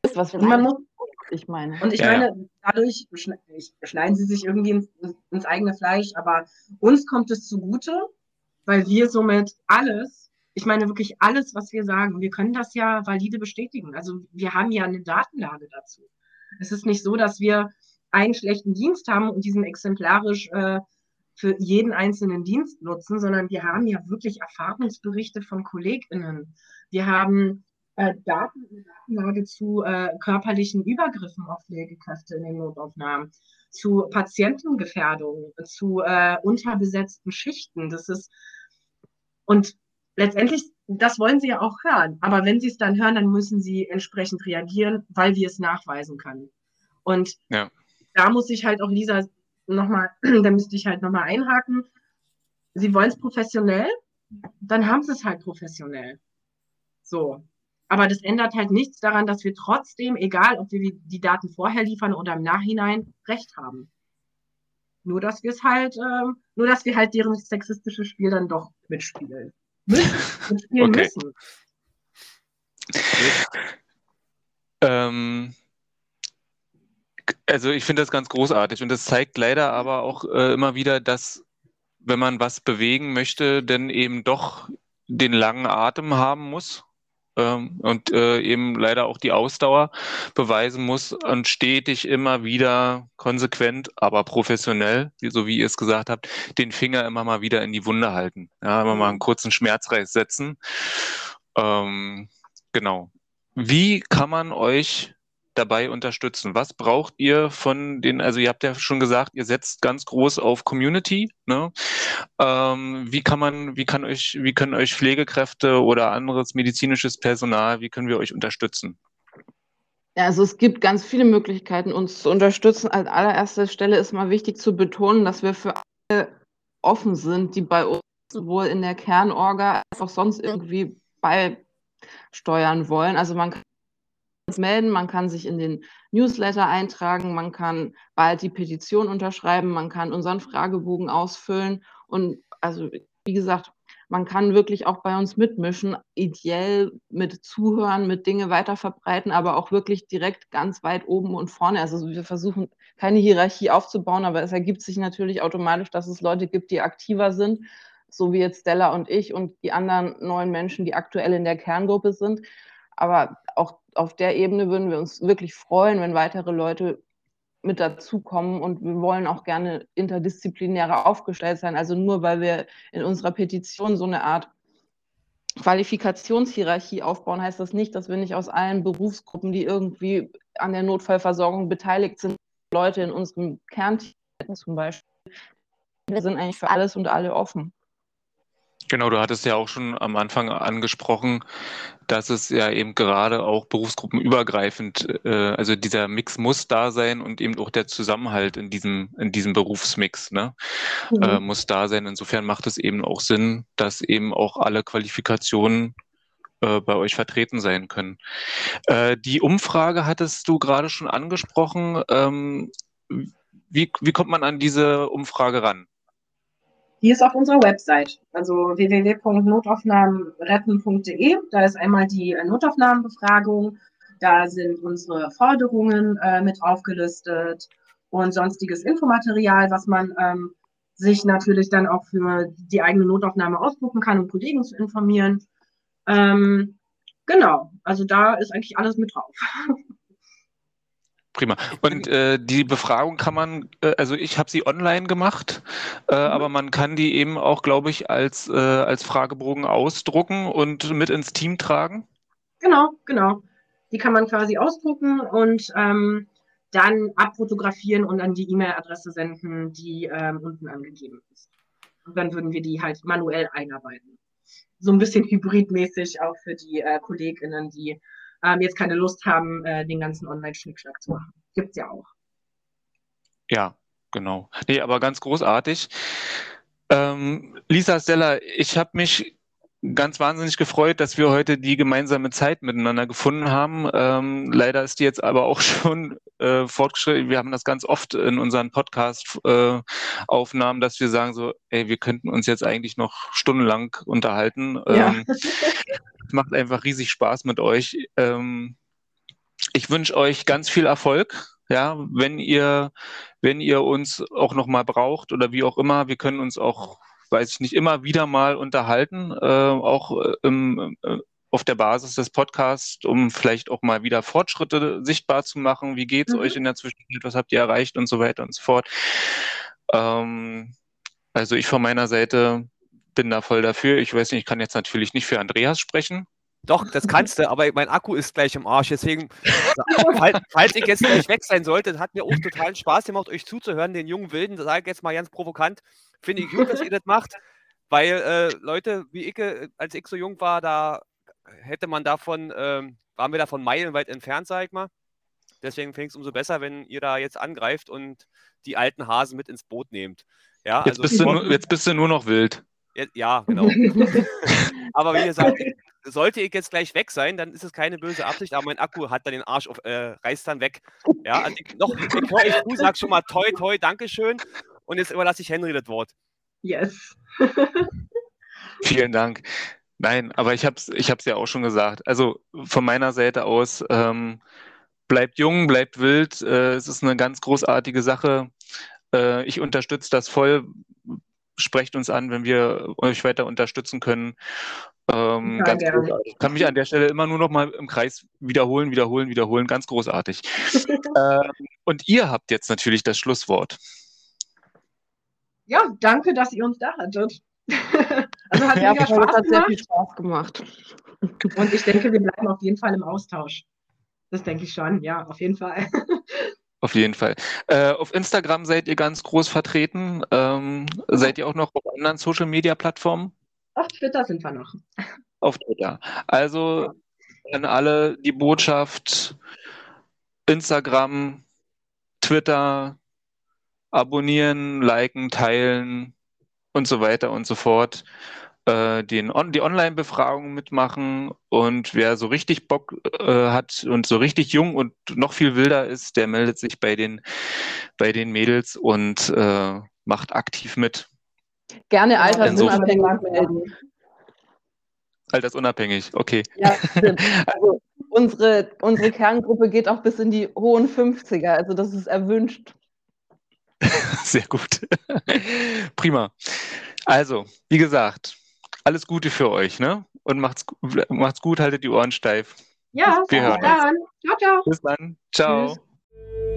Speaker 3: Das ist was man muss, ich meine.
Speaker 2: Und ich ja, meine, dadurch schneiden sie sich irgendwie ins, ins eigene Fleisch, aber uns kommt es zugute, weil wir somit alles ich meine wirklich alles, was wir sagen, wir können das ja valide bestätigen. Also wir haben ja eine Datenlage dazu. Es ist nicht so, dass wir einen schlechten Dienst haben und diesen exemplarisch äh, für jeden einzelnen Dienst nutzen, sondern wir haben ja wirklich Erfahrungsberichte von KollegInnen. Wir haben äh, Daten, Datenlage zu äh, körperlichen Übergriffen auf Pflegekräfte in den Notaufnahmen, zu Patientengefährdung, zu äh, unterbesetzten Schichten. Das ist und letztendlich, das wollen sie ja auch hören. Aber wenn sie es dann hören, dann müssen sie entsprechend reagieren, weil wir es nachweisen können. Und ja da muss ich halt auch Lisa nochmal, (clears throat) da müsste ich halt nochmal einhaken. Sie wollen es professionell, dann haben sie es halt professionell. So. Aber das ändert halt nichts daran, dass wir trotzdem, egal ob wir die Daten vorher liefern oder im Nachhinein, Recht haben. Nur dass wir es halt, äh, nur dass wir halt deren sexistische Spiel dann doch mitspielen. Müssen, mitspielen okay. müssen.
Speaker 1: Ähm, also ich finde das ganz großartig und das zeigt leider aber auch äh, immer wieder, dass wenn man was bewegen möchte, dann eben doch den langen Atem haben muss ähm, und äh, eben leider auch die Ausdauer beweisen muss und stetig immer wieder konsequent, aber professionell, so wie ihr es gesagt habt, den Finger immer mal wieder in die Wunde halten. Ja, immer mal einen kurzen Schmerzreiz setzen. Ähm, genau. Wie kann man euch dabei unterstützen? Was braucht ihr von den, also ihr habt ja schon gesagt, ihr setzt ganz groß auf Community. Ne? Ähm, wie kann man, wie kann euch, wie können euch Pflegekräfte oder anderes medizinisches Personal, wie können wir euch unterstützen?
Speaker 3: Ja, also es gibt ganz viele Möglichkeiten, uns zu unterstützen. An allererster Stelle ist mal wichtig zu betonen, dass wir für alle offen sind, die bei uns sowohl in der Kernorga als auch sonst irgendwie beisteuern wollen. Also man kann melden, man kann sich in den Newsletter eintragen, man kann bald die Petition unterschreiben, man kann unseren Fragebogen ausfüllen und also wie gesagt, man kann wirklich auch bei uns mitmischen, ideell mit zuhören, mit Dinge weiterverbreiten, aber auch wirklich direkt ganz weit oben und vorne. Also wir versuchen keine Hierarchie aufzubauen, aber es ergibt sich natürlich automatisch, dass es Leute gibt, die aktiver sind, so wie jetzt Stella und ich und die anderen neuen Menschen, die aktuell in der Kerngruppe sind. Aber auch auf der Ebene würden wir uns wirklich freuen, wenn weitere Leute mit dazukommen und wir wollen auch gerne interdisziplinärer aufgestellt sein. Also nur weil wir in unserer Petition so eine Art Qualifikationshierarchie aufbauen, heißt das nicht, dass wir nicht aus allen Berufsgruppen, die irgendwie an der Notfallversorgung beteiligt sind, Leute in unserem Kernteam zum Beispiel. Wir sind eigentlich für alles und alle offen.
Speaker 1: Genau, du hattest ja auch schon am Anfang angesprochen, dass es ja eben gerade auch berufsgruppenübergreifend, äh, also dieser Mix muss da sein und eben auch der Zusammenhalt in diesem, in diesem Berufsmix ne, mhm. äh, muss da sein. Insofern macht es eben auch Sinn, dass eben auch alle Qualifikationen äh, bei euch vertreten sein können. Äh, die Umfrage hattest du gerade schon angesprochen. Ähm, wie, wie kommt man an diese Umfrage ran?
Speaker 2: Die ist auf unserer Website, also www.notaufnahmenretten.de. Da ist einmal die äh, Notaufnahmenbefragung, da sind unsere Forderungen äh, mit aufgelistet und sonstiges Infomaterial, was man ähm, sich natürlich dann auch für die eigene Notaufnahme ausdrucken kann, um Kollegen zu informieren. Ähm, genau, also da ist eigentlich alles mit drauf. (laughs)
Speaker 1: Prima. Und äh, die Befragung kann man, äh, also ich habe sie online gemacht, äh, mhm. aber man kann die eben auch, glaube ich, als, äh, als Fragebogen ausdrucken und mit ins Team tragen.
Speaker 2: Genau, genau. Die kann man quasi ausdrucken und ähm, dann abfotografieren und an die E-Mail-Adresse senden, die ähm, unten angegeben ist. Und dann würden wir die halt manuell einarbeiten. So ein bisschen hybridmäßig auch für die äh, KollegInnen, die ähm, jetzt keine Lust haben, äh, den ganzen Online-Schnickschnack zu machen. Gibt's ja auch.
Speaker 1: Ja, genau. Nee, aber ganz großartig. Ähm, Lisa Stella, ich habe mich ganz wahnsinnig gefreut, dass wir heute die gemeinsame Zeit miteinander gefunden haben. Ähm, leider ist die jetzt aber auch (laughs) schon äh, fortgeschritten. Wir haben das ganz oft in unseren Podcast-Aufnahmen, äh, dass wir sagen so, ey, wir könnten uns jetzt eigentlich noch stundenlang unterhalten. Ja. Ähm, macht einfach riesig Spaß mit euch. Ähm, ich wünsche euch ganz viel Erfolg. Ja, wenn ihr, wenn ihr uns auch noch mal braucht oder wie auch immer, wir können uns auch, weiß ich nicht, immer wieder mal unterhalten, äh, auch äh, im, äh, auf der Basis des Podcasts, um vielleicht auch mal wieder Fortschritte sichtbar zu machen. Wie geht's mhm. euch in der Zwischenzeit? Was habt ihr erreicht und so weiter und so fort. Ähm, also ich von meiner Seite bin da voll dafür. Ich weiß nicht, ich kann jetzt natürlich nicht für Andreas sprechen.
Speaker 4: Doch, das kannst du, aber mein Akku ist gleich im Arsch. Deswegen, (laughs) falls, falls ich jetzt gleich weg sein sollte, hat mir auch total Spaß gemacht, euch zuzuhören, den jungen Wilden. Das sage ich jetzt mal ganz provokant. Finde ich gut, dass ihr das macht, weil äh, Leute wie ich, äh, als ich so jung war, da hätte man davon, äh, waren wir davon meilenweit entfernt, sag ich mal. Deswegen finde ich es umso besser, wenn ihr da jetzt angreift und die alten Hasen mit ins Boot nehmt. Ja,
Speaker 1: jetzt, also, bist, du nur, jetzt bist du nur noch wild.
Speaker 4: Ja, genau. (laughs) aber wie gesagt, sollte ich jetzt gleich weg sein, dann ist es keine böse Absicht, aber mein Akku hat dann den Arsch auf, äh, reißt dann weg. Ja, also ich, noch, bevor ich du sag schon mal toi, toi, Dankeschön. Und jetzt überlasse ich Henry das Wort.
Speaker 2: Yes. (laughs)
Speaker 1: Vielen Dank. Nein, aber ich habe es ich hab's ja auch schon gesagt. Also von meiner Seite aus, ähm, bleibt jung, bleibt wild. Äh, es ist eine ganz großartige Sache. Äh, ich unterstütze das voll sprecht uns an, wenn wir euch weiter unterstützen können. Ähm, ganz
Speaker 2: gerne.
Speaker 1: großartig. Kann mich an der Stelle immer nur noch mal im Kreis wiederholen, wiederholen, wiederholen. Ganz großartig. (laughs) ähm, und ihr habt jetzt natürlich das Schlusswort.
Speaker 2: Ja, danke, dass ihr uns da hattet. (laughs) also hat
Speaker 3: Ja,
Speaker 2: mega
Speaker 3: das
Speaker 2: Spaß
Speaker 3: hat sehr viel
Speaker 2: gemacht.
Speaker 3: Spaß gemacht.
Speaker 2: Und ich denke, wir bleiben auf jeden Fall im Austausch. Das denke ich schon, ja, auf jeden Fall. (laughs)
Speaker 1: Auf jeden Fall. Äh, auf Instagram seid ihr ganz groß vertreten. Ähm, seid ihr auch noch auf anderen Social Media Plattformen?
Speaker 2: Auf Twitter sind wir noch.
Speaker 1: Auf Twitter. Also an alle die Botschaft: Instagram, Twitter, abonnieren, liken, teilen und so weiter und so fort. Äh, den on die Online-Befragung mitmachen und wer so richtig Bock äh, hat und so richtig jung und noch viel wilder ist, der meldet sich bei den, bei den Mädels und äh, macht aktiv mit.
Speaker 3: Gerne altersunabhängig melden.
Speaker 1: Altersunabhängig, okay.
Speaker 3: Ja, stimmt. (laughs) Also unsere, unsere Kerngruppe geht auch bis in die hohen 50er, also das ist erwünscht. (laughs)
Speaker 1: Sehr gut. Prima. Also, wie gesagt, alles Gute für euch, ne? Und macht's, macht's gut, haltet die Ohren steif.
Speaker 2: Ja,
Speaker 1: Wir
Speaker 2: bis dann. Ciao, ciao.
Speaker 1: Bis dann. Ciao.
Speaker 2: Tschüss.